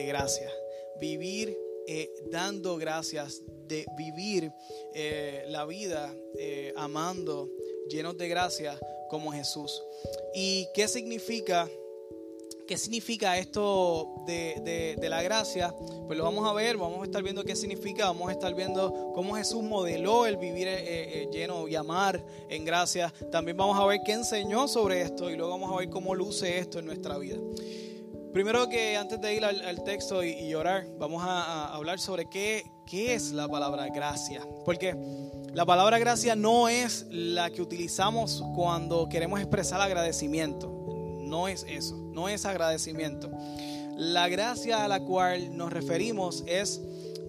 de gracia. Vivir eh, dando gracias, de vivir eh, la vida eh, amando, llenos de gracia como Jesús. ¿Y qué significa? ¿Qué significa esto de, la gracia? Pues lo vamos a ver, vamos a estar viendo qué significa, vamos a estar viendo cómo Jesús modeló el vivir lleno y amar en gracia. También vamos a ver qué enseñó sobre esto y luego vamos a ver cómo luce esto en nuestra vida. Primero que antes de ir al, texto y, orar, vamos a, hablar sobre qué, qué es la palabra gracia. Porque la palabra gracia no es la que utilizamos cuando queremos expresar agradecimiento. No es eso, no es agradecimiento. La gracia a la cual nos referimos es,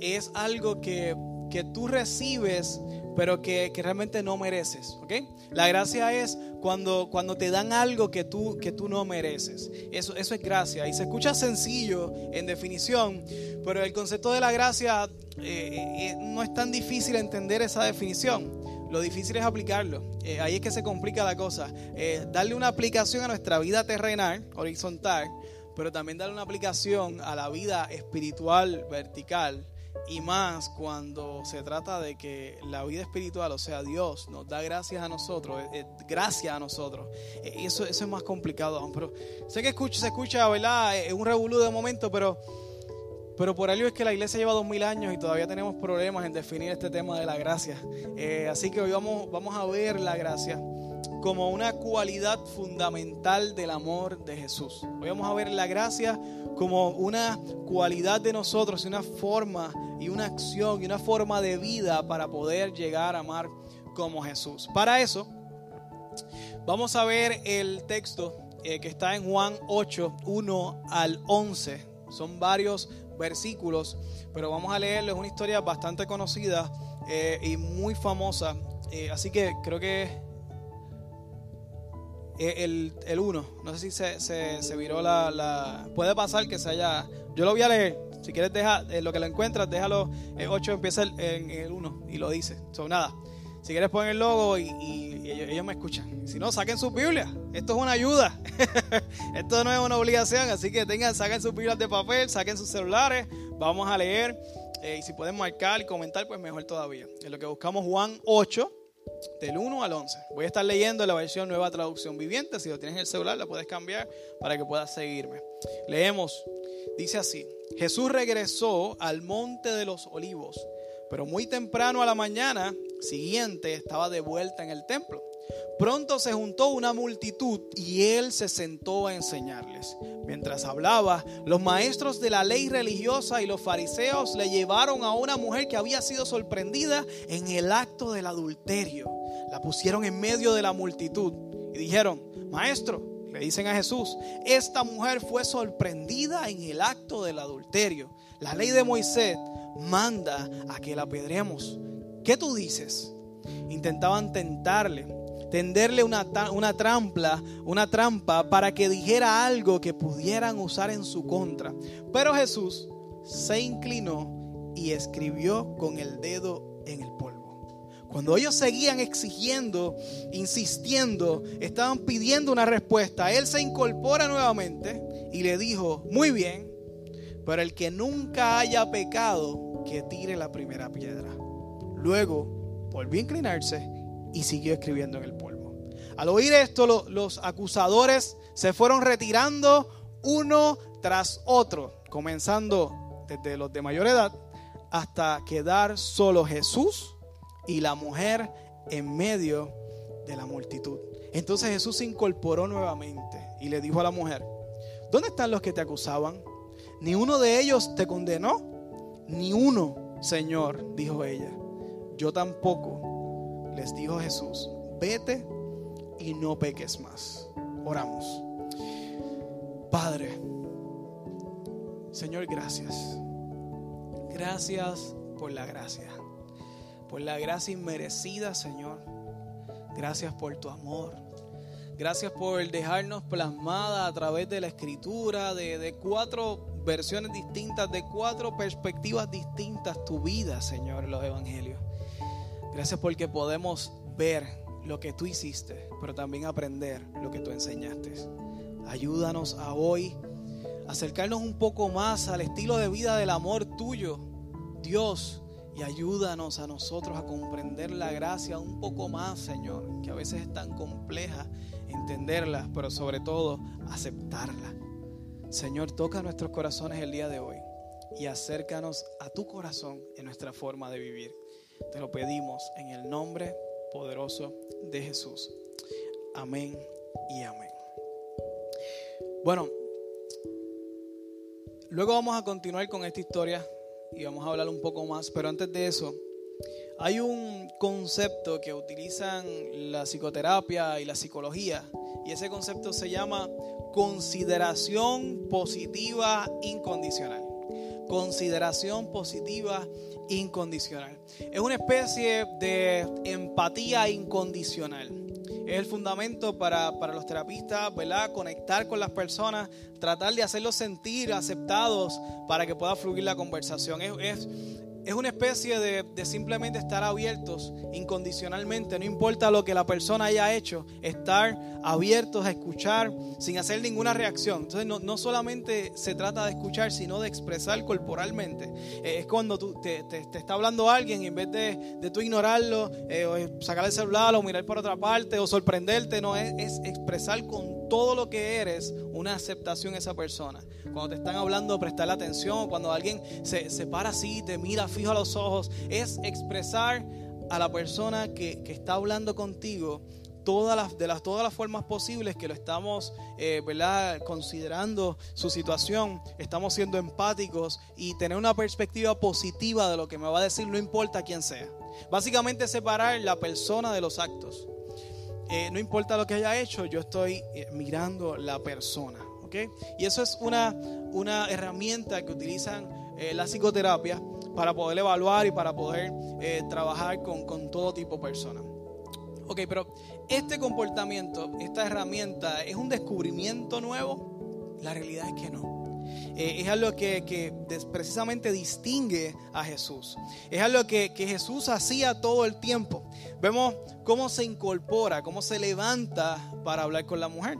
es algo que, que tú recibes pero que, realmente no mereces. ¿ok? La gracia es cuando, cuando te dan algo que tú, que tú no mereces. Eso, eso es gracia. Y se escucha sencillo en definición, pero el concepto de la gracia eh, eh, no es tan difícil entender esa definición. Lo difícil es aplicarlo. Eh, ahí es que se complica la cosa. darle una aplicación a nuestra vida terrenal, horizontal, pero también darle una aplicación a la vida espiritual, vertical y más cuando se trata de que la vida espiritual, o sea, Dios nos da gracias a nosotros, eh, eh, gracias a nosotros. Eh, eso, eso es más complicado. Pero sé que escucha, se escucha, ¿verdad? Es un revolú de momento, pero, pero por algo es que la iglesia lleva dos mil años y todavía tenemos problemas en definir este tema de la gracia. así que hoy vamos, vamos a ver la gracia como una cualidad fundamental del amor de Jesús. Hoy vamos a ver la gracia como una cualidad de nosotros, una forma y una acción y una forma de vida para poder llegar a amar como Jesús. Para eso, vamos a ver el texto eh, que está en Juan 8, 1 al 11. Son varios versículos, pero vamos a leerlo. Es una historia bastante conocida eh, y muy famosa. Eh, así que creo que el, el 1. No sé si se, se, viró la, Puede pasar que se haya... Yo lo voy a leer. Si quieres dejar eh, lo que lo encuentras, déjalo. El 8 empieza en el 1 y lo dice. Son nada. Si quieres poner el logo y, ellos, me escuchan. Si no, saquen su Biblia. Esto es una ayuda. Esto no es una obligación. Así que tengan, saquen sus Biblias de papel, saquen sus celulares. Vamos a leer. Eh, y si pueden marcar y comentar, pues mejor todavía. En lo que buscamos Juan 8, del 1 al 11. Voy a estar leyendo la versión nueva traducción viviente. Si lo tienes en el celular, la puedes cambiar para que puedas seguirme. Leemos. Dice así: Jesús regresó al monte de los olivos, pero muy temprano a la mañana siguiente estaba de vuelta en el templo. Pronto se juntó una multitud y él se sentó a enseñarles. Mientras hablaba, los maestros de la ley religiosa y los fariseos le llevaron a una mujer que había sido sorprendida en el acto del adulterio. La pusieron en medio de la multitud y dijeron, Maestro, le dicen a Jesús, esta mujer fue sorprendida en el acto del adulterio. La ley de Moisés manda a que la apedremos. ¿Qué tú dices? Intentaban tentarle tenderle una, una, trampa, una trampa para que dijera algo que pudieran usar en su contra. Pero Jesús se inclinó y escribió con el dedo en el polvo. Cuando ellos seguían exigiendo, insistiendo, estaban pidiendo una respuesta, Él se incorpora nuevamente y le dijo, muy bien, pero el que nunca haya pecado, que tire la primera piedra. Luego volvió a inclinarse y siguió escribiendo en el. Al oír esto, los acusadores se fueron retirando uno tras otro, comenzando desde los de mayor edad hasta quedar solo Jesús y la mujer en medio de la multitud. Entonces Jesús se incorporó nuevamente y le dijo a la mujer, ¿dónde están los que te acusaban? ¿Ni uno de ellos te condenó? Ni uno, Señor, dijo ella. Yo tampoco les dijo Jesús, vete y no peques más. Oramos. Padre, Señor, gracias. Gracias por la gracia. Por la gracia inmerecida, Señor. Gracias por tu amor. Gracias por dejarnos plasmada a través de la escritura, de, cuatro versiones distintas, de cuatro perspectivas distintas, tu vida, Señor, en los evangelios. Gracias porque podemos ver lo que tú hiciste, pero también aprender lo que tú enseñaste. Ayúdanos a hoy acercarnos un poco más al estilo de vida del amor tuyo, Dios, y ayúdanos a nosotros a comprender la gracia un poco más, Señor, que a veces es tan compleja entenderla, pero sobre todo aceptarla. Señor, toca nuestros corazones el día de hoy y acércanos a tu corazón en nuestra forma de vivir. Te lo pedimos en el nombre poderoso de Jesús. Amén y amén. Bueno, luego vamos a continuar con esta historia y vamos a hablar un poco más, pero antes de eso, hay un concepto que utilizan la psicoterapia y la psicología y ese concepto se llama consideración positiva incondicional. Consideración positiva incondicional. Es una especie de empatía incondicional. Es el fundamento para, los terapistas, ¿verdad? Conectar con las personas, tratar de hacerlos sentir aceptados para que pueda fluir la conversación. es una especie de, simplemente estar abiertos incondicionalmente, no importa lo que la persona haya hecho, estar abiertos a escuchar sin hacer ninguna reacción. Entonces no, solamente se trata de escuchar, sino de expresar corporalmente. Eh, es cuando tú, te, está hablando alguien y en vez de, de tú ignorarlo, eh, o sacar el celular o mirar por otra parte o sorprenderte, no, es, es expresar con todo lo que eres una aceptación a esa persona. Cuando te están hablando, prestar atención, cuando alguien se, se para así, te mira fijo a los ojos, es expresar a la persona que, está hablando contigo todas las, de las, todas las formas posibles que lo estamos eh, considerando su situación, estamos siendo empáticos y tener una perspectiva positiva de lo que me va a decir, no importa quién sea. Básicamente separar la persona de los actos. Eh, no importa lo que haya hecho, yo estoy eh, mirando la persona. ¿okay? Y eso es una, una herramienta que utilizan la psicoterapia para poder evaluar y para poder trabajar con, con, todo tipo de personas. Ok, pero este comportamiento, esta herramienta, ¿es un descubrimiento nuevo? La realidad es que no. Eh, es algo que, precisamente distingue a Jesús. Es algo que, que Jesús hacía todo el tiempo. Vemos cómo se incorpora, cómo se levanta para hablar con la mujer.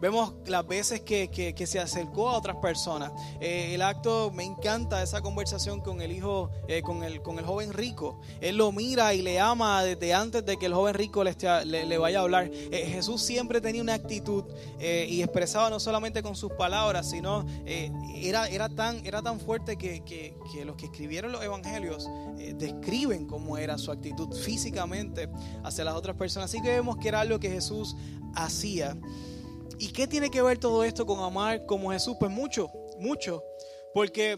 Vemos las veces que, se acercó a otras personas. Eh, el acto, me encanta esa conversación con el hijo, eh, con, el, con el joven rico. Él lo mira y le ama desde antes de que el joven rico le, le, vaya a hablar. Eh, Jesús siempre tenía una actitud y expresaba no solamente con sus palabras, sino era, era, tan, era tan fuerte que, que, los que escribieron los evangelios describen cómo era su actitud físicamente hacia las otras personas. Así que vemos que era algo que Jesús hacía. ¿Y qué tiene que ver todo esto con amar como Jesús? Pues mucho, mucho, porque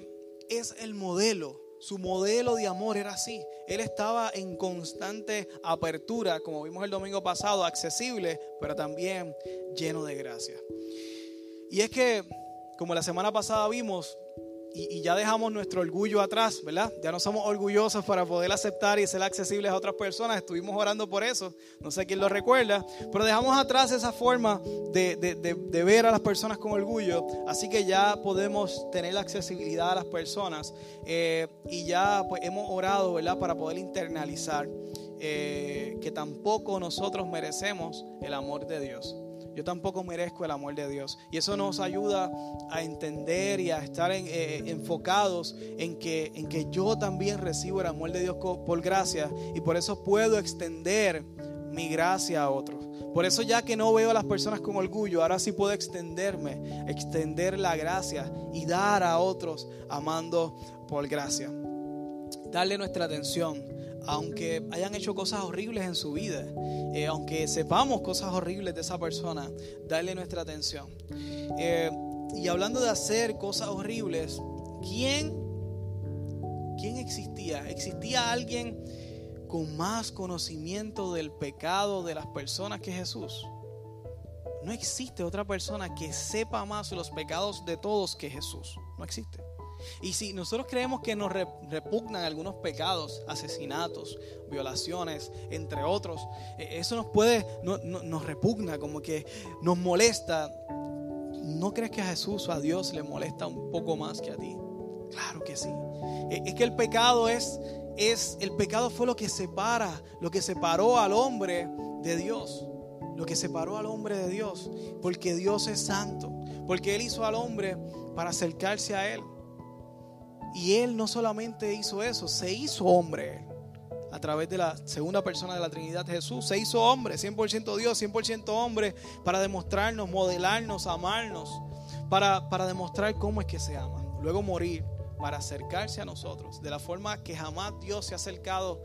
es el modelo. Su modelo de amor era así. Él estaba en constante apertura, como vimos el domingo pasado, accesible, pero también lleno de gracia. Y es que, como la semana pasada vimos, y, ya dejamos nuestro orgullo atrás, ¿verdad? Ya no somos orgullosos para poder aceptar y ser accesibles a otras personas. Estuvimos orando por eso, no sé quién lo recuerda, pero dejamos atrás esa forma de, ver a las personas con orgullo, así que ya podemos tener la accesibilidad a las personas eh, y ya pues, hemos orado, ¿verdad? Para poder internalizar eh, que tampoco nosotros merecemos el amor de Dios. Yo tampoco merezco el amor de Dios. Y eso nos ayuda a entender y a estar eh, enfocados en que, en que yo también recibo el amor de Dios por gracia y por eso puedo extender mi gracia a otros. Por eso ya que no veo a las personas con orgullo, ahora sí puedo extenderme, extender la gracia y dar a otros amando por gracia. Darle nuestra atención aunque hayan hecho cosas horribles en su vida, eh, aunque sepamos cosas horribles de esa persona, darle nuestra atención. Eh, y hablando de hacer cosas horribles, ¿quién, ¿quién existía? ¿Existía alguien con más conocimiento del pecado de las personas que Jesús? No existe otra persona que sepa más los pecados de todos que Jesús. No existe. Y si nosotros creemos que nos repugnan algunos pecados, asesinatos, violaciones, entre otros, e, eso nos puede, nos repugna, como que nos molesta. ¿No crees que a Jesús o a Dios le molesta un poco más que a ti? Claro que sí. E, es que el pecado es, es, el pecado fue lo que separa, lo que separó al hombre de Dios. lo que separó al hombre de Dios, porque Dios es santo, porque Él hizo al hombre para acercarse a Él. Y Él no solamente hizo eso, se hizo hombre a través de la segunda persona de la Trinidad Jesús. Se hizo hombre, 100% Dios, 100% hombre, para demostrarnos, modelarnos, amarnos, para, para demostrar cómo es que se ama. Luego morir para acercarse a nosotros de la forma que jamás Dios se ha acercado,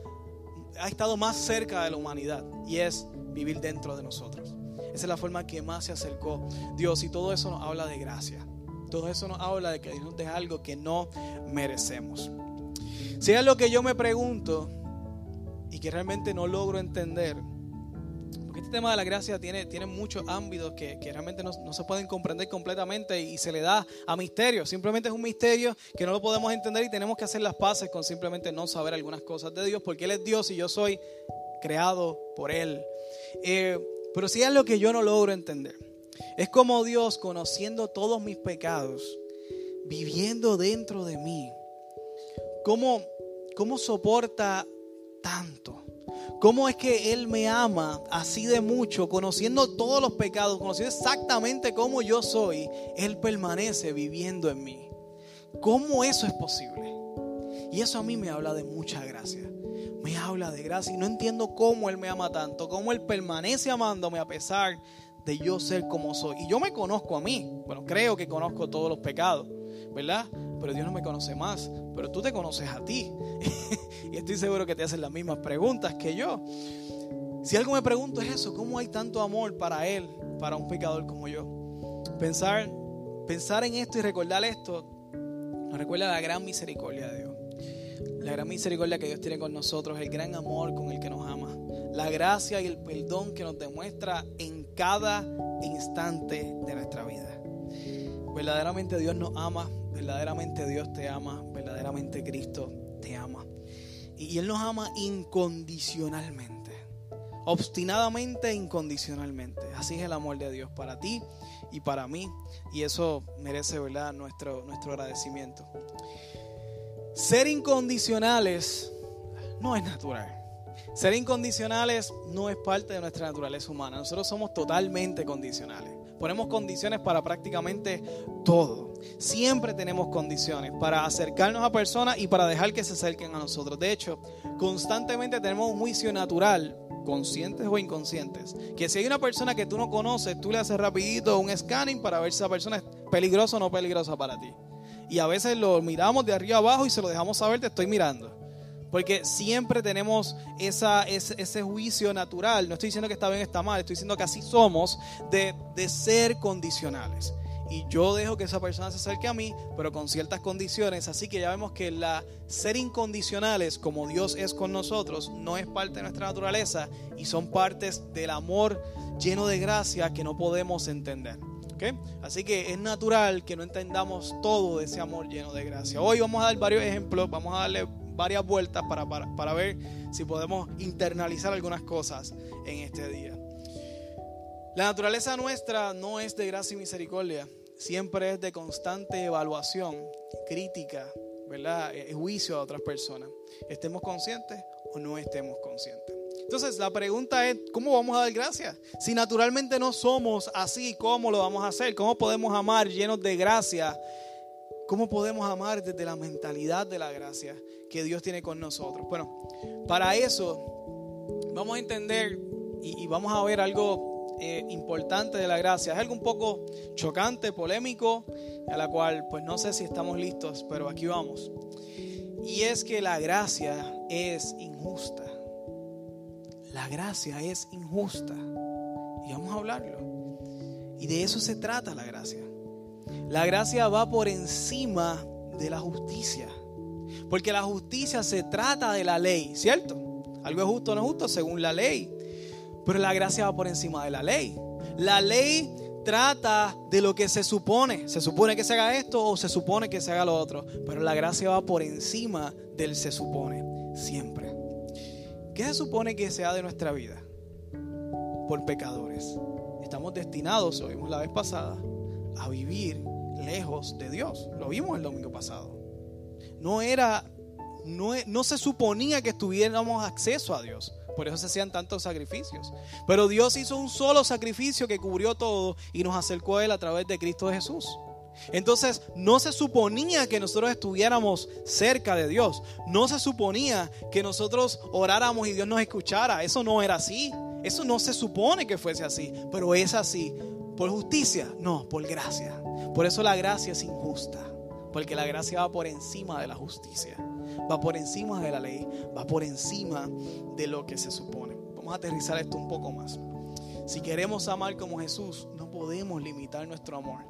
ha estado más cerca de la humanidad y es vivir dentro de nosotros. Esa es la forma que más se acercó Dios y todo eso nos habla de gracia. Todo eso nos habla de que Dios nos deja algo que no merecemos. Si es lo que yo me pregunto y que realmente no logro entender, porque este tema de la gracia tiene, tiene muchos ámbitos que, realmente no, no, se pueden comprender completamente y se le da a misterio. Simplemente es un misterio que no lo podemos entender y tenemos que hacer las paces con simplemente no saber algunas cosas de Dios, porque Él es Dios y yo soy creado por Él. Eh, pero si es lo que yo no logro entender. Es como Dios conociendo todos mis pecados, viviendo dentro de mí. ¿Cómo, cómo soporta tanto? ¿Cómo es que Él me ama así de mucho, conociendo todos los pecados, conociendo exactamente cómo yo soy? Él permanece viviendo en mí. ¿Cómo eso es posible? Y eso a mí me habla de mucha gracia. Me habla de gracia y no entiendo cómo Él me ama tanto, cómo Él permanece amándome a pesar de yo ser como soy. Y yo me conozco a mí. Bueno, creo que conozco todos los pecados, ¿verdad? Pero Dios no me conoce más. Pero tú te conoces a ti. y estoy seguro que te hacen las mismas preguntas que yo. Si algo me pregunto es eso, ¿cómo hay tanto amor para Él, para un pecador como yo? Pensar, pensar en esto y recordar esto nos recuerda la gran misericordia de Dios. La gran misericordia que Dios tiene con nosotros, el gran amor con el que nos ama la gracia y el perdón que nos demuestra en cada instante de nuestra vida. Verdaderamente Dios nos ama, verdaderamente Dios te ama, verdaderamente Cristo te ama. Y Él nos ama incondicionalmente, obstinadamente e incondicionalmente. Así es el amor de Dios para ti y para mí. Y eso merece ¿verdad? Nuestro, nuestro agradecimiento. Ser incondicionales no es natural. Ser incondicionales no es parte de nuestra naturaleza humana. Nosotros somos totalmente condicionales. Ponemos condiciones para prácticamente todo. Siempre tenemos condiciones para acercarnos a personas y para dejar que se acerquen a nosotros. De hecho, constantemente tenemos un juicio natural, conscientes o inconscientes, que si hay una persona que tú no conoces, tú le haces rapidito un scanning para ver si esa persona es peligrosa o no peligrosa para ti. Y a veces lo miramos de arriba abajo y se lo dejamos saber, te estoy mirando. Porque siempre tenemos esa, ese, juicio natural. No estoy diciendo que está bien está mal, estoy diciendo que así somos de, de ser condicionales. Y yo dejo que esa persona se acerque a mí, pero con ciertas condiciones. Así que ya vemos que la ser incondicionales, como Dios es con nosotros, no es parte de nuestra naturaleza y son partes del amor lleno de gracia que no podemos entender. ¿Okay? Así que es natural que no entendamos todo de ese amor lleno de gracia. Hoy vamos a dar varios ejemplos, vamos a darle varias vueltas para, para, ver si podemos internalizar algunas cosas en este día. La naturaleza nuestra no es de gracia y misericordia, siempre es de constante evaluación, crítica, ¿verdad? Eh, juicio a otras personas. Estemos conscientes o no estemos conscientes. Entonces la pregunta es, ¿cómo vamos a dar gracias? Si naturalmente no somos así, ¿cómo lo vamos a hacer? ¿Cómo podemos amar llenos de gracia? ¿Cómo podemos amar desde la mentalidad de la gracia? que Dios tiene con nosotros. Bueno, para eso vamos a entender y, vamos a ver algo eh, importante de la gracia. Es algo un poco chocante, polémico, a la cual pues no sé si estamos listos, pero aquí vamos. Y es que la gracia es injusta. La gracia es injusta. Y vamos a hablarlo. Y de eso se trata la gracia. La gracia va por encima de la justicia. Porque la justicia se trata de la ley, ¿cierto? Algo es justo o no es justo según la ley. Pero la gracia va por encima de la ley. La ley trata de lo que se supone. Se supone que se haga esto o se supone que se haga lo otro. Pero la gracia va por encima del se supone, siempre. ¿Qué se supone que sea de nuestra vida? Por pecadores. Estamos destinados, lo vimos la vez pasada, a vivir lejos de Dios. Lo vimos el domingo pasado no era, no, no se suponía que tuviéramos acceso a Dios, Por eso se hacían tantos sacrificios. Pero Dios hizo un solo sacrificio que cubrió todo y nos acercó a Él a través de Cristo Jesús. Entonces no se suponía que nosotros estuviéramos cerca de Dios. No se suponía que nosotros oráramos y Dios nos escuchara. Eso no era así. Eso no se supone que fuese así. Pero es así. ¿Por justicia? No, por gracia. Por eso la gracia es injusta. Porque la gracia va por encima de la justicia. Va por encima de la ley. Va por encima de lo que se supone. Vamos a aterrizar esto un poco más. Si queremos amar como Jesús, no podemos limitar nuestro amor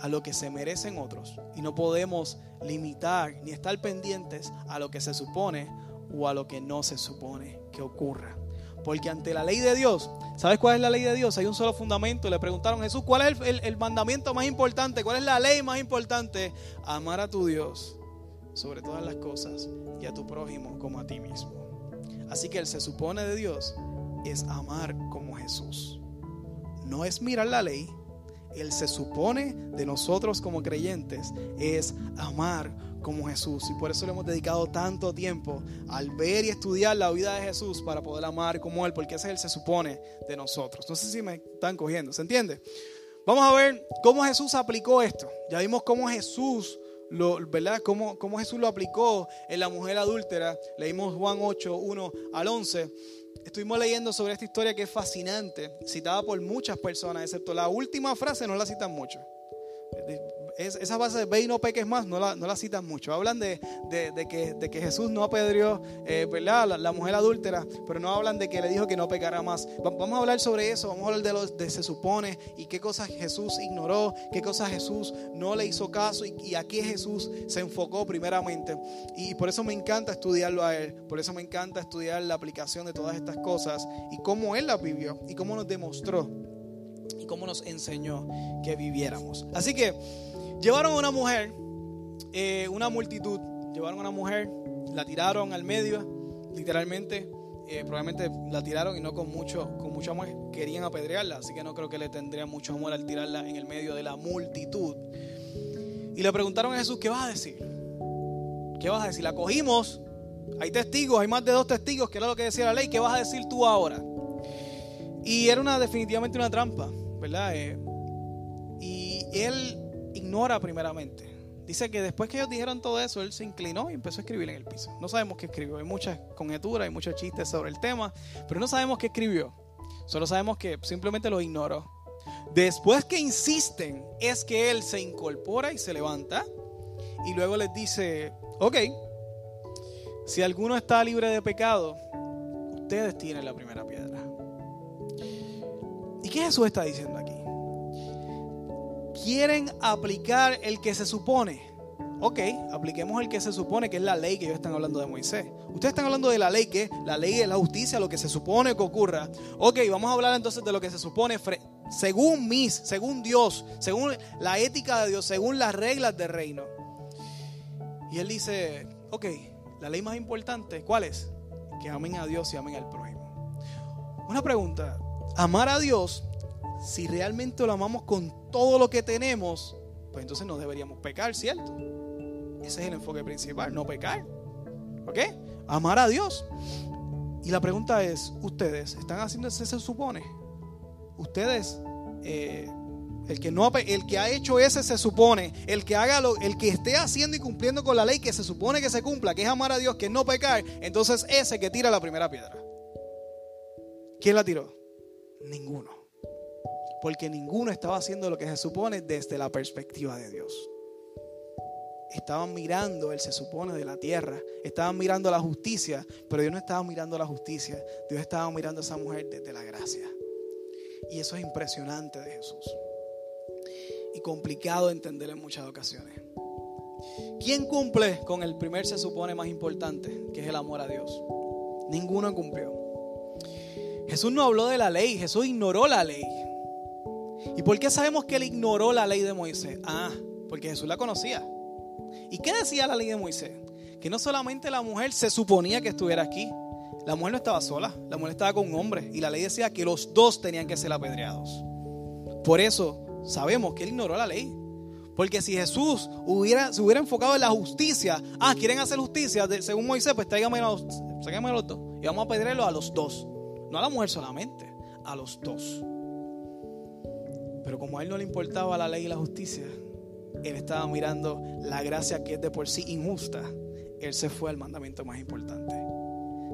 a lo que se merecen otros y no podemos limitar ni estar pendientes a lo que se supone o a lo que no se supone que ocurra. Porque ante la ley de Dios, ¿sabes cuál es la ley de Dios? Hay un solo fundamento. Le preguntaron a Jesús, ¿cuál es el, mandamiento más importante? ¿Cuál es la ley más importante? Amar a tu Dios sobre todas las cosas y a tu prójimo como a ti mismo. Así que el se supone de Dios es amar como Jesús. No es mirar la ley, el se supone de nosotros como creyentes es amar como Jesús. Y por eso le hemos dedicado tanto tiempo al ver y estudiar la vida de Jesús para poder amar como Él, porque ese es el se supone de nosotros. No sé si me están cogiendo, ¿se entiende? Vamos a ver cómo Jesús aplicó esto. Ya vimos cómo Jesús lo, ¿verdad? Cómo, cómo Jesús lo aplicó en la mujer adúltera. Leímos Juan 8, 1 al 11. Estuvimos leyendo sobre esta historia que es fascinante, citada por muchas personas, excepto la última frase no la citan mucho esa base de ve y no peques más no la, no la citan mucho. Hablan de, que, de que, Jesús no apedreó eh, La, la, mujer adúltera, pero no hablan de que le dijo que no pecara más. Vamos a hablar sobre eso, vamos a hablar de lo de se supone y qué cosas Jesús ignoró, qué cosas Jesús no le hizo caso y, y a qué Jesús se enfocó primeramente. Y por eso me encanta estudiarlo a Él, por eso me encanta estudiar la aplicación de todas estas cosas y cómo Él las vivió y cómo nos demostró y cómo nos enseñó que viviéramos. Así que llevaron a una mujer, eh, una multitud, llevaron a una mujer, la tiraron al medio, literalmente. Eh, probablemente la tiraron y no con mucho, con mucho amor. Querían apedrearla, así que no creo que le tendría mucho amor al tirarla en el medio de la multitud. Y le preguntaron a Jesús, ¿qué vas a decir? ¿Qué vas a decir? La cogimos, hay testigos, hay más de dos testigos, que era lo que decía la ley, ¿qué vas a decir tú ahora? Y era una, definitivamente una trampa. ¿verdad? Eh, y él ignora primeramente. Dice que después que ellos dijeron todo eso, él se inclinó y empezó a escribir en el piso. No sabemos qué escribió. Hay muchas conjeturas, hay muchos chistes sobre el tema, pero no sabemos qué escribió. Solo sabemos que simplemente lo ignoró. Después que insisten, es que él se incorpora y se levanta y luego les dice, ok, si alguno está libre de pecado, ustedes tienen la primera piedra. ¿Y qué Jesús está diciendo aquí? Quieren aplicar el que se supone. Ok, apliquemos el que se supone que es la ley que ellos están hablando de Moisés. Ustedes están hablando de la ley que la ley es la justicia, lo que se supone que ocurra. Ok, vamos a hablar entonces de lo que se supone según mis, según Dios, según la ética de Dios, según las reglas del reino. Y él dice, ok, la ley más importante, ¿cuál es? Que amen a Dios y amen al prójimo. Una pregunta, amar a Dios, si realmente lo amamos con todo lo que tenemos, pues entonces no deberíamos pecar, ¿cierto? Ese es el enfoque principal, no pecar. ¿Ok? Amar a Dios. Y la pregunta es, ¿ustedes están haciendo ese se supone? Ustedes, eh, el, que no, el que ha hecho ese se supone, el que haga lo, el que esté haciendo y cumpliendo con la ley que se supone que se cumpla, que es amar a Dios, que es no pecar, entonces ese que tira la primera piedra. ¿Quién la tiró? Ninguno. Porque ninguno estaba haciendo lo que se supone desde la perspectiva de Dios. Estaban mirando, él se supone, de la tierra. Estaban mirando la justicia, pero Dios no estaba mirando la justicia. Dios estaba mirando a esa mujer desde la gracia. Y eso es impresionante de Jesús. Y complicado de entender en muchas ocasiones. ¿Quién cumple con el primer se supone más importante, que es el amor a Dios? Ninguno cumplió. Jesús no habló de la ley, Jesús ignoró la ley. ¿Y por qué sabemos que él ignoró la ley de Moisés? Ah, porque Jesús la conocía. ¿Y qué decía la ley de Moisés? Que no solamente la mujer se suponía que estuviera aquí, la mujer no estaba sola, la mujer estaba con un hombre y la ley decía que los dos tenían que ser apedreados. Por eso sabemos que él ignoró la ley. Porque si Jesús hubiera, se hubiera enfocado en la justicia, ah, quieren hacer justicia según Moisés, pues tráigame los, los dos y vamos a apedrearlo a los dos. No a la mujer solamente, a los dos. Pero como a él no le importaba la ley y la justicia, él estaba mirando la gracia que es de por sí injusta. Él se fue al mandamiento más importante.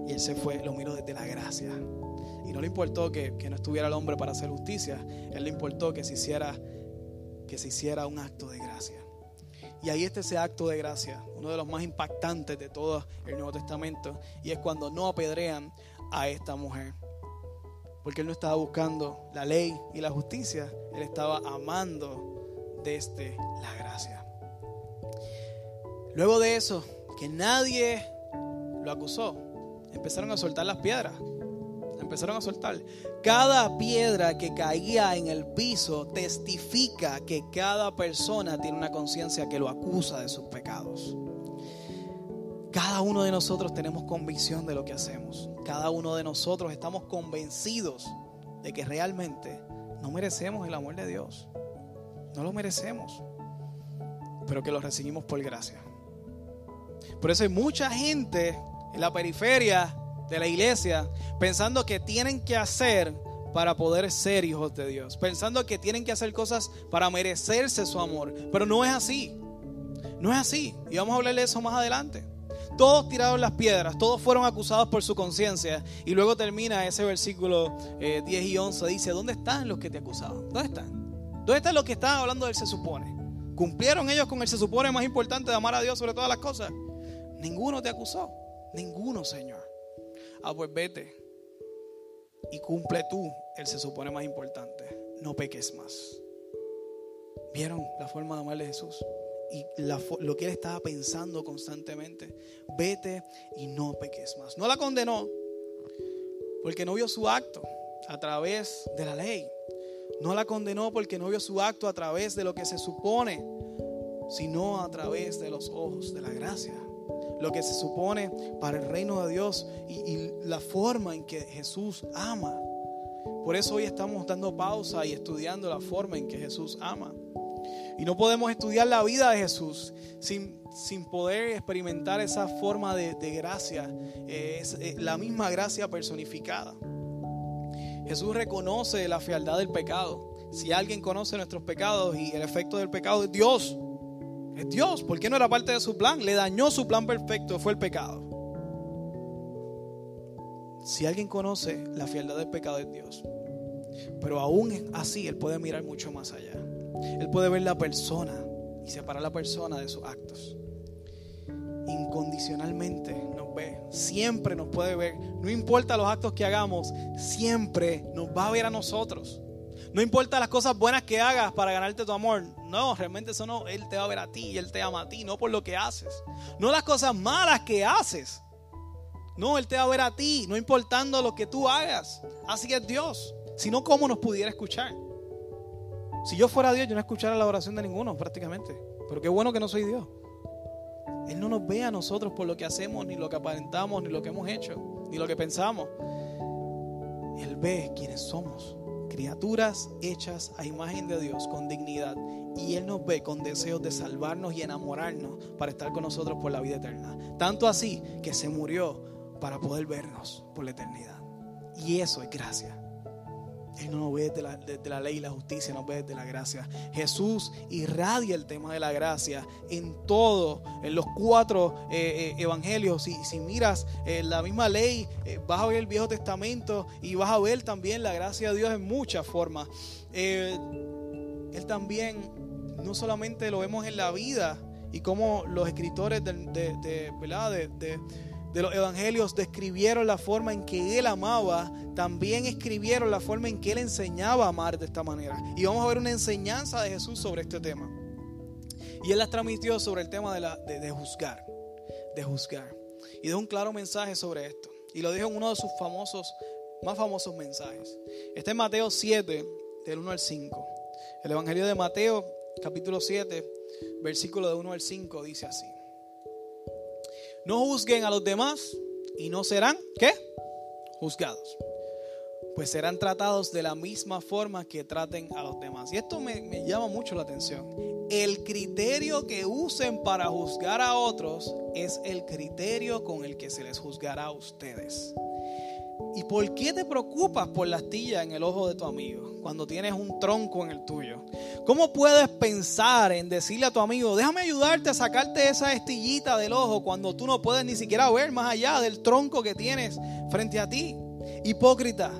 Y él se fue, lo miró desde la gracia. Y no le importó que, no estuviera el hombre para hacer justicia. Él le importó que se hiciera, que se hiciera un acto de gracia. Y ahí está ese acto de gracia, uno de los más impactantes de todo el Nuevo Testamento. Y es cuando no apedrean a esta mujer. Porque él no estaba buscando la ley y la justicia, él estaba amando desde la gracia. Luego de eso, que nadie lo acusó, empezaron a soltar las piedras. Empezaron a soltar. Cada piedra que caía en el piso testifica que cada persona tiene una conciencia que lo acusa de sus pecados. Cada uno de nosotros tenemos convicción de lo que hacemos. Cada uno de nosotros estamos convencidos de que realmente no merecemos el amor de Dios. No lo merecemos. Pero que lo recibimos por gracia. Por eso hay mucha gente en la periferia de la iglesia pensando que tienen que hacer para poder ser hijos de Dios. Pensando que tienen que hacer cosas para merecerse su amor. Pero no es así. No es así. Y vamos a hablar de eso más adelante. Todos tiraron las piedras, todos fueron acusados por su conciencia. Y luego termina ese versículo 10 eh, y 11. Dice, ¿dónde están los que te acusaban? ¿Dónde están? ¿Dónde están los que estaban hablando del se supone? ¿Cumplieron ellos con el se supone más importante de amar a Dios sobre todas las cosas? Ninguno te acusó. Ninguno, Señor. Ah, pues vete y cumple tú el se supone más importante. No peques más. ¿Vieron la forma de amarle a Jesús? Y lo que él estaba pensando constantemente. Vete y no peques más. No la condenó porque no vio su acto a través de la ley. No la condenó porque no vio su acto a través de lo que se supone, sino a través de los ojos de la gracia lo que se supone para el reino de Dios y, la forma en que Jesús ama. Por eso hoy estamos dando pausa y estudiando la forma en que Jesús ama. Y no podemos estudiar la vida de Jesús sin, sin poder experimentar esa forma de, gracia, eh, eh, la misma gracia personificada. Jesús reconoce la fealdad del pecado. Si alguien conoce nuestros pecados y el efecto del pecado es Dios, es Dios. ¿Por qué no era parte de su plan? Le dañó su plan perfecto, fue el pecado. Si alguien conoce la fieldad del pecado es Dios. Pero aún así, Él puede mirar mucho más allá. Él puede ver la persona y separar la persona de sus actos. Incondicionalmente nos ve, siempre nos puede ver. No importa los actos que hagamos, siempre nos va a ver a nosotros. No importa las cosas buenas que hagas para ganarte tu amor. No, realmente eso no. Él te va a ver a ti y Él te ama a ti, no por lo que haces. No las cosas malas que haces. No, Él te va a ver a ti, no importando lo que tú hagas. Así es Dios. Si no, ¿cómo nos pudiera escuchar? Si yo fuera Dios, yo no escuchara la oración de ninguno prácticamente. Pero qué bueno que no soy Dios. Él no nos ve a nosotros por lo que hacemos, ni lo que aparentamos, ni lo que hemos hecho, ni lo que pensamos. Él ve quiénes somos criaturas hechas a imagen de Dios con dignidad. Y Él nos ve con deseos de salvarnos y enamorarnos para estar con nosotros por la vida eterna. Tanto así que se murió para poder vernos por la eternidad. Y eso es gracia. Él no nos ve desde la, ley y la justicia, nos ve desde la gracia. Jesús irradia el tema de la gracia en todo, en los cuatro eh, eh, evangelios. Si, si miras eh, la misma ley, vas a ver el Viejo Testamento y vas a ver también la gracia de Dios en muchas formas. él también, no solamente lo vemos en la vida y como los escritores de, de de los evangelios describieron la forma en que él amaba, también escribieron la forma en que él enseñaba a amar de esta manera. Y vamos a ver una enseñanza de Jesús sobre este tema. Y él las transmitió sobre el tema de, la, de, juzgar, de juzgar. Y dio un claro mensaje sobre esto. Y lo dijo en uno de sus famosos, más famosos mensajes. Está en Mateo 7, del 1 al 5. El Evangelio de Mateo, capítulo 7, versículo de 1 al 5, dice así. No juzguen a los demás y no serán, ¿qué? Juzgados. Pues serán tratados de la misma forma que traten a los demás. Y esto me, me llama mucho la atención. El criterio que usen para juzgar a otros es el criterio con el que se les juzgará a ustedes. ¿Y por qué te preocupas por la astilla en el ojo de tu amigo cuando tienes un tronco en el tuyo? ¿Cómo puedes pensar en decirle a tu amigo, déjame ayudarte a sacarte esa astillita del ojo cuando tú no puedes ni siquiera ver más allá del tronco que tienes frente a ti? Hipócrita,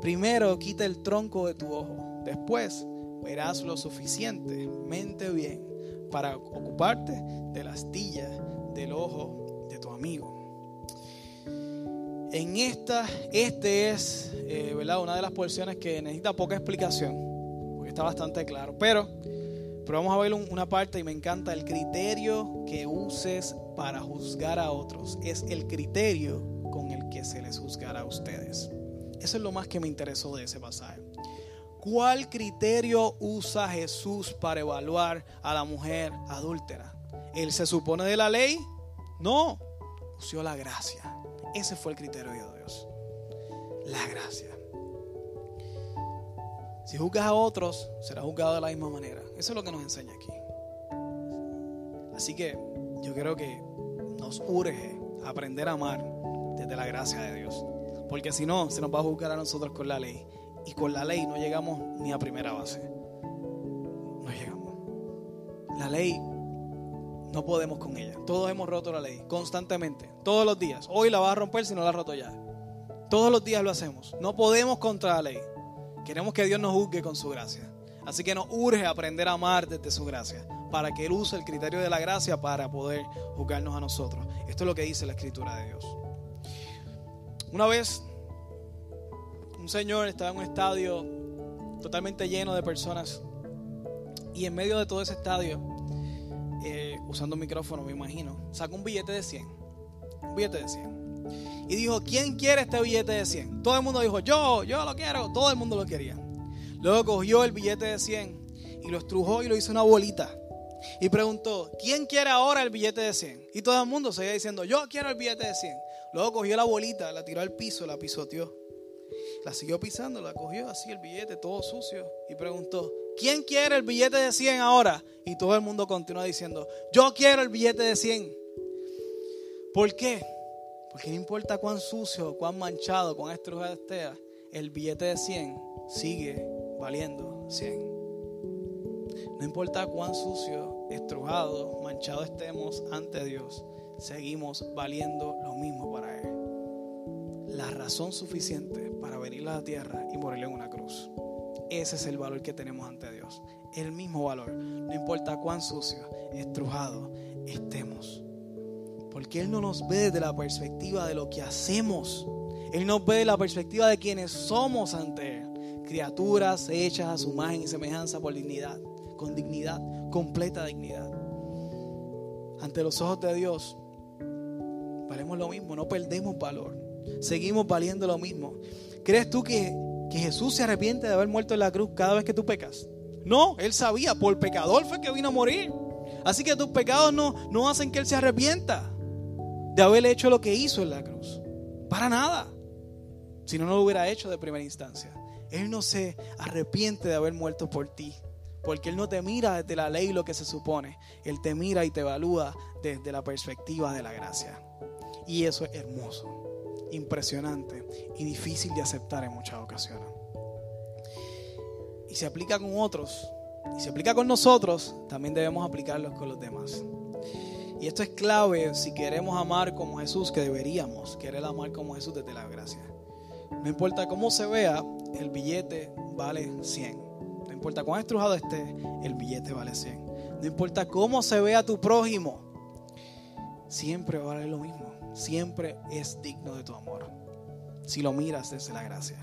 primero quita el tronco de tu ojo, después verás lo suficientemente bien para ocuparte de la astilla del ojo de tu amigo. En esta, este es, eh, ¿verdad? Una de las porciones que necesita poca explicación, porque está bastante claro. Pero, pero vamos a ver una parte y me encanta el criterio que uses para juzgar a otros. Es el criterio con el que se les juzgará a ustedes. Eso es lo más que me interesó de ese pasaje. ¿Cuál criterio usa Jesús para evaluar a la mujer adúltera? ¿Él se supone de la ley? No, usó la gracia. Ese fue el criterio de Dios. La gracia. Si juzgas a otros, será juzgado de la misma manera. Eso es lo que nos enseña aquí. Así que yo creo que nos urge aprender a amar desde la gracia de Dios. Porque si no, se nos va a juzgar a nosotros con la ley. Y con la ley no llegamos ni a primera base. No llegamos. La ley no podemos con ella. Todos hemos roto la ley constantemente, todos los días. Hoy la vas a romper si no la has roto ya. Todos los días lo hacemos. No podemos contra la ley. Queremos que Dios nos juzgue con su gracia. Así que nos urge aprender a amar desde su gracia, para que Él use el criterio de la gracia para poder juzgarnos a nosotros. Esto es lo que dice la escritura de Dios. Una vez, un señor estaba en un estadio totalmente lleno de personas y en medio de todo ese estadio eh, usando micrófono, me imagino, sacó un billete de 100. Un billete de 100. Y dijo, ¿quién quiere este billete de 100? Todo el mundo dijo, yo, yo lo quiero. Todo el mundo lo quería. Luego cogió el billete de 100 y lo estrujó y lo hizo una bolita. Y preguntó, ¿quién quiere ahora el billete de 100? Y todo el mundo seguía diciendo, yo quiero el billete de 100. Luego cogió la bolita, la tiró al piso, la pisoteó. La siguió pisando, la cogió así el billete, todo sucio. Y preguntó, ¿quién quiere el billete de 100 ahora? Y todo el mundo continúa diciendo, yo quiero el billete de 100. ¿Por qué? Porque no importa cuán sucio, cuán manchado, cuán estrujado esté, el billete de 100 sigue valiendo 100. No importa cuán sucio, estrujado, manchado estemos ante Dios, seguimos valiendo lo mismo para Él. La razón suficiente para venir a la tierra y morir en una cruz. Ese es el valor que tenemos ante Dios. El mismo valor. No importa cuán sucio, estrujado estemos. Porque Él no nos ve desde la perspectiva de lo que hacemos. Él nos ve desde la perspectiva de quienes somos ante Él. Criaturas hechas a su imagen y semejanza por dignidad. Con dignidad, completa dignidad. Ante los ojos de Dios, valemos lo mismo, no perdemos valor. Seguimos valiendo lo mismo. ¿Crees tú que que Jesús se arrepiente de haber muerto en la cruz cada vez que tú pecas. No, Él sabía, por pecador fue que vino a morir. Así que tus pecados no, no hacen que Él se arrepienta de haber hecho lo que hizo en la cruz. Para nada. Si no, no lo hubiera hecho de primera instancia. Él no se arrepiente de haber muerto por ti. Porque Él no te mira desde la ley lo que se supone. Él te mira y te evalúa desde la perspectiva de la gracia. Y eso es hermoso impresionante y difícil de aceptar en muchas ocasiones. Y se aplica con otros, y se aplica con nosotros, también debemos aplicarlos con los demás. Y esto es clave si queremos amar como Jesús, que deberíamos querer amar como Jesús desde la gracia. No importa cómo se vea, el billete vale 100. No importa cuán estrujado esté, el billete vale 100. No importa cómo se vea tu prójimo, siempre vale lo mismo siempre es digno de tu amor. Si lo miras desde la gracia.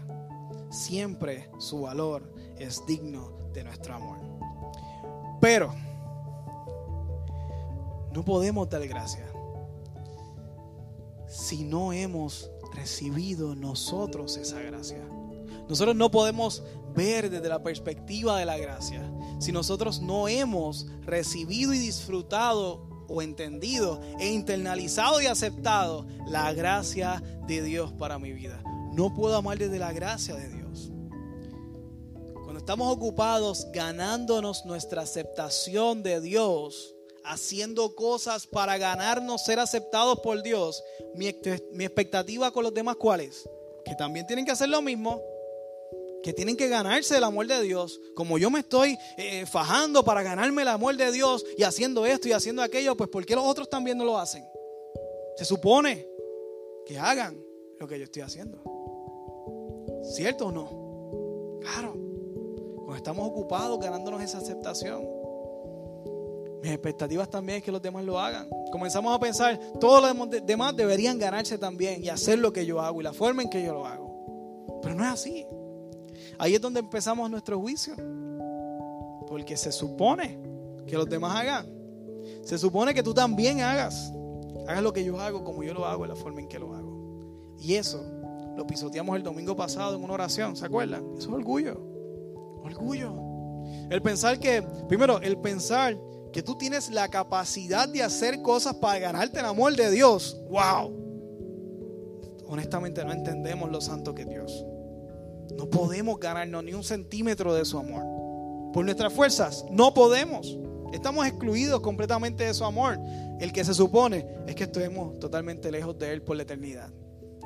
Siempre su valor es digno de nuestro amor. Pero no podemos dar gracia si no hemos recibido nosotros esa gracia. Nosotros no podemos ver desde la perspectiva de la gracia si nosotros no hemos recibido y disfrutado o entendido e internalizado y aceptado la gracia de Dios para mi vida. No puedo amar desde la gracia de Dios. Cuando estamos ocupados ganándonos nuestra aceptación de Dios, haciendo cosas para ganarnos ser aceptados por Dios, mi, expectativa con los demás, ¿cuál es? que también tienen que hacer lo mismo, que tienen que ganarse el amor de Dios, como yo me estoy eh, fajando para ganarme el amor de Dios y haciendo esto y haciendo aquello, pues ¿por qué los otros también no lo hacen? Se supone que hagan lo que yo estoy haciendo. ¿Cierto o no? Claro. Cuando estamos ocupados ganándonos esa aceptación. Mis expectativas también es que los demás lo hagan. Comenzamos a pensar, todos los demás deberían ganarse también y hacer lo que yo hago y la forma en que yo lo hago. Pero no es así. Ahí es donde empezamos nuestro juicio. Porque se supone que los demás hagan. Se supone que tú también hagas. Hagas lo que yo hago como yo lo hago, en la forma en que lo hago. Y eso lo pisoteamos el domingo pasado en una oración, ¿se acuerdan? Eso es orgullo. Orgullo. El pensar que, primero, el pensar que tú tienes la capacidad de hacer cosas para ganarte el amor de Dios. ¡Wow! Honestamente no entendemos lo santo que es Dios. No podemos ganarnos ni un centímetro de su amor. Por nuestras fuerzas, no podemos. Estamos excluidos completamente de su amor. El que se supone es que estemos totalmente lejos de Él por la eternidad.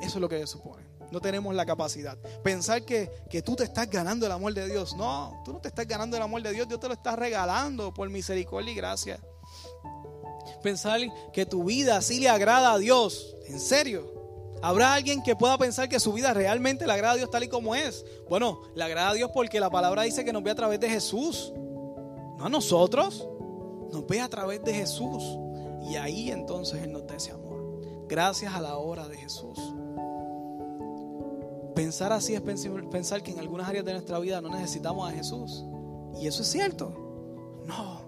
Eso es lo que se supone. No tenemos la capacidad. Pensar que, que, tú te estás ganando el amor de Dios. No, tú no te estás ganando el amor de Dios. Dios te lo está regalando por misericordia y gracia. Pensar que tu vida así le agrada a Dios. En serio. ¿Habrá alguien que pueda pensar que su vida realmente le agrada a Dios tal y como es? Bueno, le agrada a Dios porque la palabra dice que nos ve a través de Jesús. No a nosotros. Nos ve a través de Jesús. Y ahí entonces Él nos da ese amor. Gracias a la obra de Jesús. Pensar así es pensar que en algunas áreas de nuestra vida no necesitamos a Jesús. Y eso es cierto. No.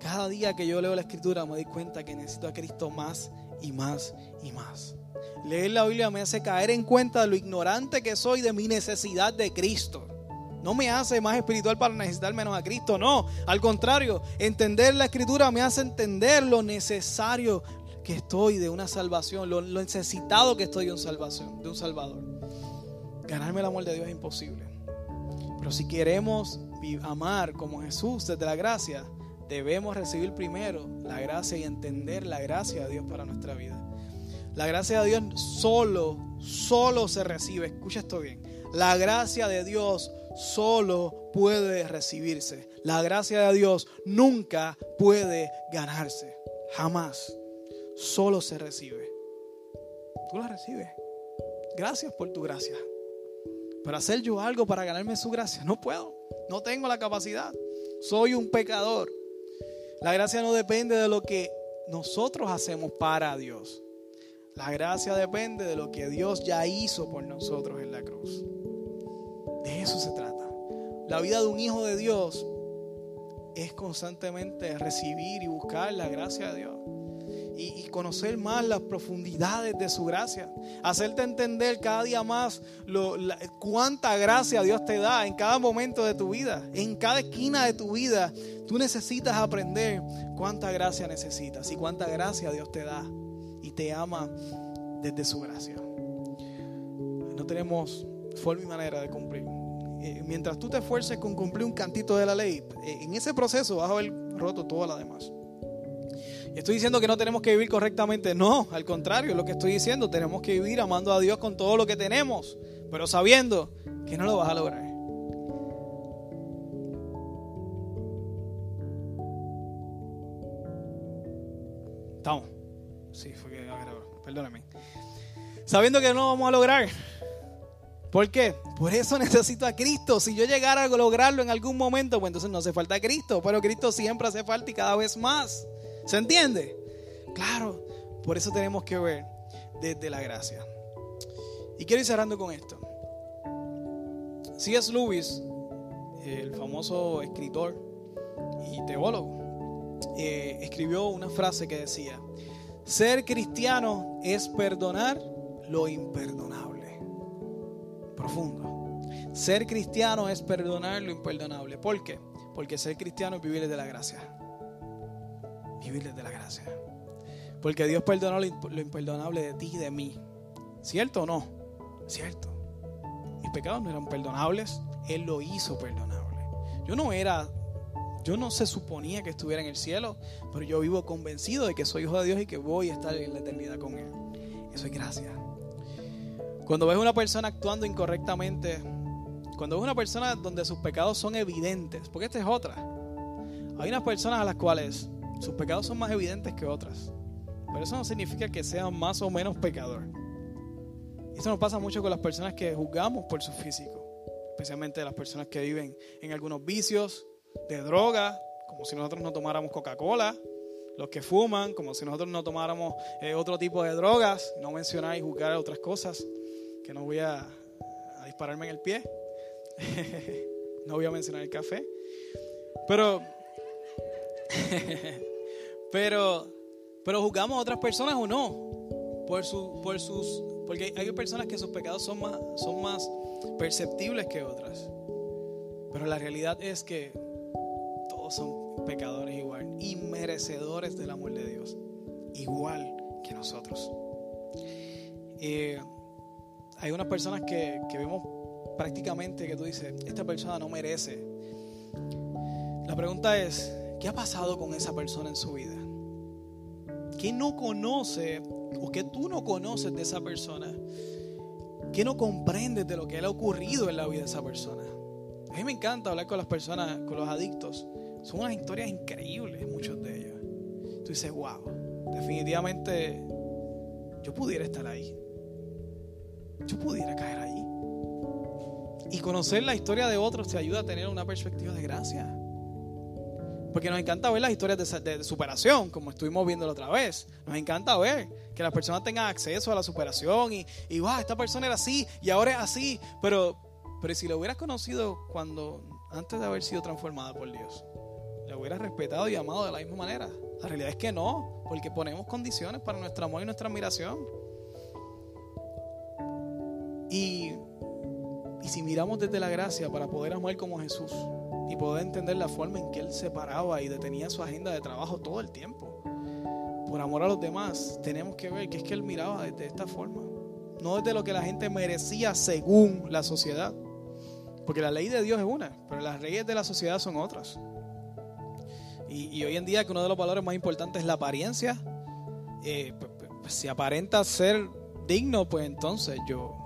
Cada día que yo leo la escritura me doy cuenta que necesito a Cristo más y más y más. Leer la Biblia me hace caer en cuenta de lo ignorante que soy de mi necesidad de Cristo. No me hace más espiritual para necesitar menos a Cristo, no. Al contrario, entender la escritura me hace entender lo necesario que estoy de una salvación, lo, necesitado que estoy de, una salvación, de un Salvador. Ganarme el amor de Dios es imposible. Pero si queremos amar como Jesús desde la gracia, debemos recibir primero la gracia y entender la gracia de Dios para nuestra vida. La gracia de Dios solo, solo se recibe. Escucha esto bien. La gracia de Dios solo puede recibirse. La gracia de Dios nunca puede ganarse. Jamás. Solo se recibe. Tú la recibes. Gracias por tu gracia. Pero hacer yo algo para ganarme su gracia, no puedo. No tengo la capacidad. Soy un pecador. La gracia no depende de lo que nosotros hacemos para Dios. La gracia depende de lo que Dios ya hizo por nosotros en la cruz. De eso se trata. La vida de un hijo de Dios es constantemente recibir y buscar la gracia de Dios. Y, conocer más las profundidades de su gracia. Hacerte entender cada día más lo, cuánta gracia Dios te da en cada momento de tu vida. En cada esquina de tu vida. Tú necesitas aprender cuánta gracia necesitas y cuánta gracia Dios te da te ama desde su gracia. No tenemos forma y manera de cumplir. Eh, mientras tú te esfuerces con cumplir un cantito de la ley, eh, en ese proceso vas a haber roto toda la demás. Estoy diciendo que no tenemos que vivir correctamente, no, al contrario, lo que estoy diciendo, tenemos que vivir amando a Dios con todo lo que tenemos, pero sabiendo que no lo vas a lograr. Estamos. Sí, fue perdóname. Sabiendo que no lo vamos a lograr. ¿Por qué? Por eso necesito a Cristo. Si yo llegara a lograrlo en algún momento, pues entonces no hace falta a Cristo. Pero Cristo siempre hace falta y cada vez más. ¿Se entiende? Claro. Por eso tenemos que ver desde la gracia. Y quiero ir cerrando con esto. C.S. Lewis, el famoso escritor y teólogo, eh, escribió una frase que decía, ser cristiano es perdonar lo imperdonable. Profundo. Ser cristiano es perdonar lo imperdonable. ¿Por qué? Porque ser cristiano es vivir desde la gracia. Vivir desde la gracia. Porque Dios perdonó lo imperdonable de ti y de mí. ¿Cierto o no? Cierto. Mis pecados no eran perdonables. Él lo hizo perdonable. Yo no era yo no se suponía que estuviera en el cielo, pero yo vivo convencido de que soy hijo de Dios y que voy a estar en la eternidad con Él. Eso es gracia. Cuando ves una persona actuando incorrectamente, cuando ves una persona donde sus pecados son evidentes, porque esta es otra. Hay unas personas a las cuales sus pecados son más evidentes que otras. Pero eso no significa que sean más o menos pecador. Eso nos pasa mucho con las personas que juzgamos por su físico. Especialmente las personas que viven en algunos vicios, de droga, como si nosotros no tomáramos Coca-Cola. Los que fuman, como si nosotros no tomáramos eh, otro tipo de drogas. No mencionar y juzgar otras cosas que no voy a, a dispararme en el pie. no voy a mencionar el café. Pero, pero, pero juzgamos a otras personas o no por, su, por sus, porque hay personas que sus pecados son más, son más perceptibles que otras. Pero la realidad es que son pecadores igual y merecedores del amor de Dios, igual que nosotros. Eh, hay unas personas que, que vemos prácticamente que tú dices, esta persona no merece. La pregunta es, ¿qué ha pasado con esa persona en su vida? ¿Qué no conoce o qué tú no conoces de esa persona? ¿Qué no comprendes de lo que le ha ocurrido en la vida de esa persona? A mí me encanta hablar con las personas, con los adictos. Son unas historias increíbles, muchos de ellos. Tú dices, wow, definitivamente yo pudiera estar ahí. Yo pudiera caer ahí. Y conocer la historia de otros te ayuda a tener una perspectiva de gracia. Porque nos encanta ver las historias de, superación, como estuvimos viendo la otra vez. Nos encanta ver que las personas tengan acceso a la superación y, y wow, esta persona era así y ahora es así. Pero, pero si lo hubieras conocido cuando, antes de haber sido transformada por Dios, hubieras respetado y amado de la misma manera. La realidad es que no, porque ponemos condiciones para nuestro amor y nuestra admiración. Y y si miramos desde la gracia para poder amar como Jesús y poder entender la forma en que Él se paraba y detenía su agenda de trabajo todo el tiempo, por amor a los demás, tenemos que ver que es que Él miraba desde esta forma, no desde lo que la gente merecía según la sociedad, porque la ley de Dios es una, pero las leyes de la sociedad son otras. Y, hoy en día que uno de los valores más importantes es la apariencia, eh, si aparenta ser digno, pues entonces yo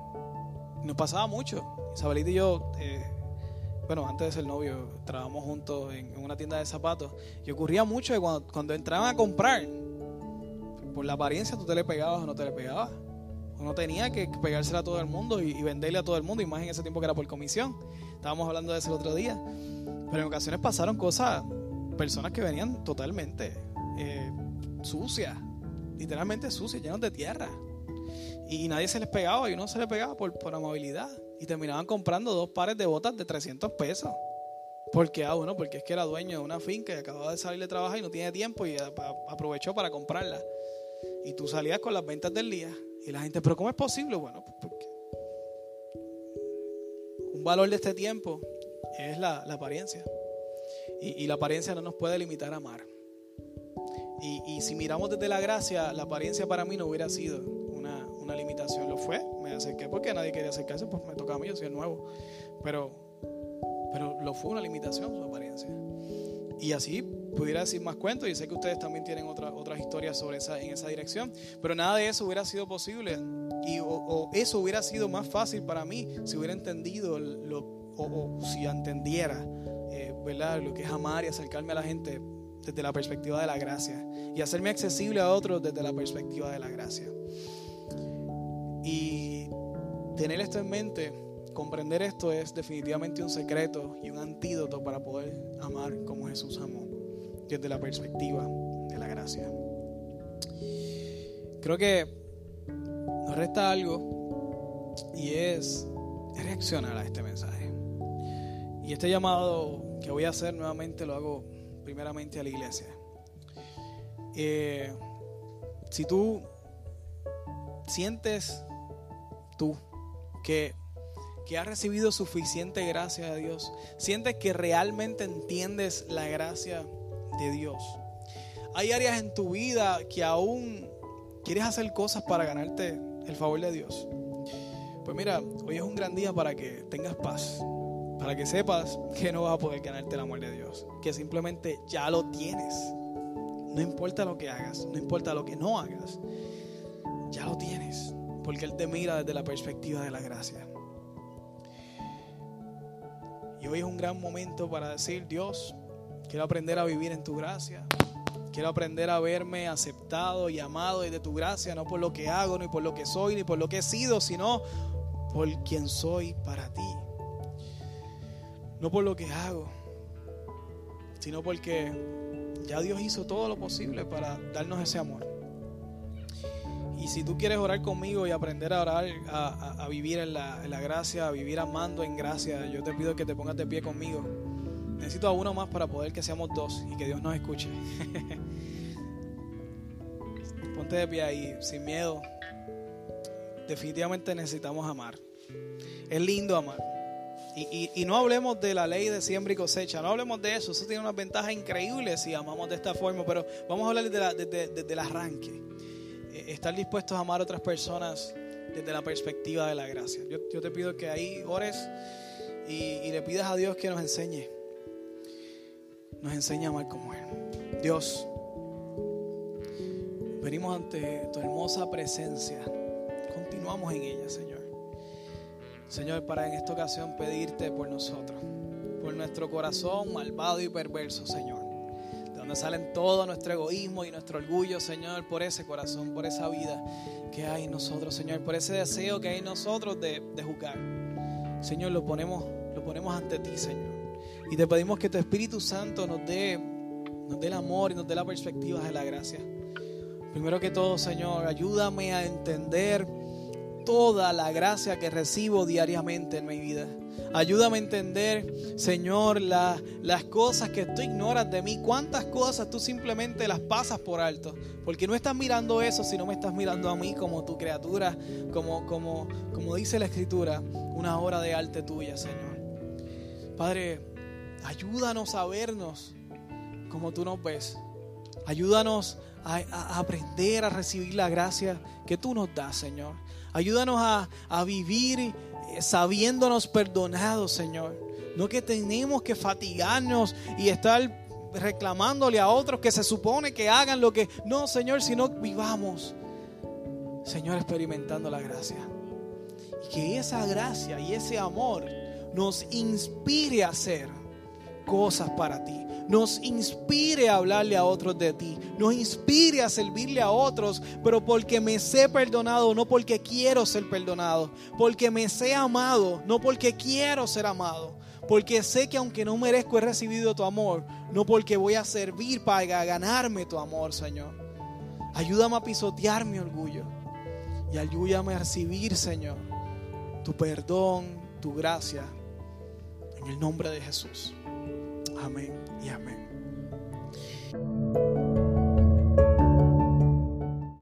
nos pasaba mucho. Isabelita y yo, eh, bueno, antes de ser novio, trabajamos juntos en, una tienda de zapatos. Y ocurría mucho que cuando, entraban a comprar, por la apariencia tú te le pegabas o no te le pegabas. Uno tenía que pegársela a todo el mundo y, venderle a todo el mundo, y más en ese tiempo que era por comisión. Estábamos hablando de eso el otro día. Pero en ocasiones pasaron cosas, personas que venían totalmente eh, sucias, literalmente sucias, llenas de tierra. Y nadie se les pegaba y uno se le pegaba por, por amabilidad. Y terminaban comprando dos pares de botas de 300 pesos. Porque, ah, bueno, porque es que era dueño de una finca y acababa de salir de trabajar y no tiene tiempo y aprovechó para comprarla. Y tú salías con las ventas del día. Y la gente, ¿pero cómo es posible? Bueno, pues porque un valor de este tiempo es la, apariencia. Y, la apariencia no nos puede limitar a amar. Y, y si miramos desde la gracia, la apariencia para mí no hubiera sido una limitación. Lo fue, me acerqué porque nadie quería acercarse, pues me tocaba a mí, yo soy el nuevo. Pero, pero lo fue una limitación su apariencia. Y así pudiera decir más cuentos y sé que ustedes también tienen otra, otras historias sobre esa, en esa dirección. Pero nada de eso hubiera sido posible y, o, eso hubiera sido más fácil para mí si hubiera entendido lo, o, si entendiera lo que es amar y acercarme a la gente desde la perspectiva de la gracia y hacerme accesible a otros desde la perspectiva de la gracia. Y tener esto en mente, comprender esto es definitivamente un secreto y un antídoto para poder amar como Jesús amó, desde la perspectiva de la gracia. Creo que nos resta algo y es reaccionar a este mensaje. Y este llamado que voy a hacer nuevamente lo hago primeramente a la iglesia. Eh, si tú sientes tú que, que has recibido suficiente gracia de Dios, sientes que realmente entiendes la gracia de Dios. Hay áreas en tu vida que aún quieres hacer cosas para ganarte el favor de Dios. Pues mira, hoy es un gran día para que tengas paz, para que sepas que no vas a poder ganarte el amor de Dios, que simplemente ya lo tienes. No importa lo que hagas, no importa lo que no hagas, ya lo tienes porque Él te mira desde la perspectiva de la gracia. Y hoy es un gran momento para decir, Dios, quiero aprender a vivir en tu gracia. Quiero aprender a verme aceptado y amado desde tu gracia, no por lo que hago, ni por lo que soy, ni por lo que he sido, sino por quien soy para ti. No por lo que hago, sino porque ya Dios hizo todo lo posible para darnos ese amor. Y si tú quieres orar conmigo y aprender a orar, a, vivir en la, en la, gracia, a vivir amando en gracia, yo te pido que te pongas de pie conmigo. Necesito a uno más para poder que seamos dos y que Dios nos escuche. Ponte de pie ahí, sin miedo. Definitivamente necesitamos amar. Es lindo amar. Y, no hablemos de la ley de siembra y cosecha, no hablemos de eso. Eso tiene unas ventajas increíbles si amamos de esta forma, pero vamos a hablar desde de, del arranque. Eh, estar dispuestos a amar a otras personas desde la perspectiva de la gracia. Yo, te pido que ahí ores y, y le pidas a Dios que nos enseñe. Nos enseñe a amar como Él. Dios, venimos ante tu hermosa presencia. Continuamos en ella, Señor. Señor, para en esta ocasión pedirte por nosotros, por nuestro corazón malvado y perverso, Señor. De donde salen todo nuestro egoísmo y nuestro orgullo, Señor, por ese corazón, por esa vida que hay en nosotros, Señor, por ese deseo que hay en nosotros de, de juzgar. Señor, lo ponemos, lo ponemos ante ti, Señor. Y te pedimos que tu Espíritu Santo nos dé, nos dé el amor y nos dé la perspectiva de la gracia. Primero que todo, Señor, ayúdame a entender toda la gracia que recibo diariamente en mi vida. Ayúdame a entender, Señor, las cosas que tú ignoras de mí. Cuántas cosas tú simplemente las pasas por alto. Porque no estás mirando eso, sino me estás mirando a mí como tu criatura, como, como, como dice la Escritura, una obra de arte tuya, Señor. Padre, ayúdanos a vernos como tú nos ves. Ayúdanos a, a aprender a recibir la gracia que tú nos das, Señor. Ayúdanos a, vivir eh, sabiéndonos perdonados, Señor. No que tenemos que fatigarnos y estar reclamándole a otros que se supone que hagan lo que... No, Señor, sino vivamos, Señor, experimentando la gracia. Y que esa gracia y ese amor nos inspire a hacer cosas para ti nos inspire a hablarle a otros de ti, nos inspire a servirle a otros, pero porque me sé perdonado, no porque quiero ser perdonado, porque me sé amado, no porque quiero ser amado, porque sé que aunque no merezco he recibido tu amor, no porque voy a servir para ganarme tu amor, Señor. Ayúdame a pisotear mi orgullo y ayúdame a recibir, Señor, tu perdón, tu gracia, en el nombre de Jesús. amém.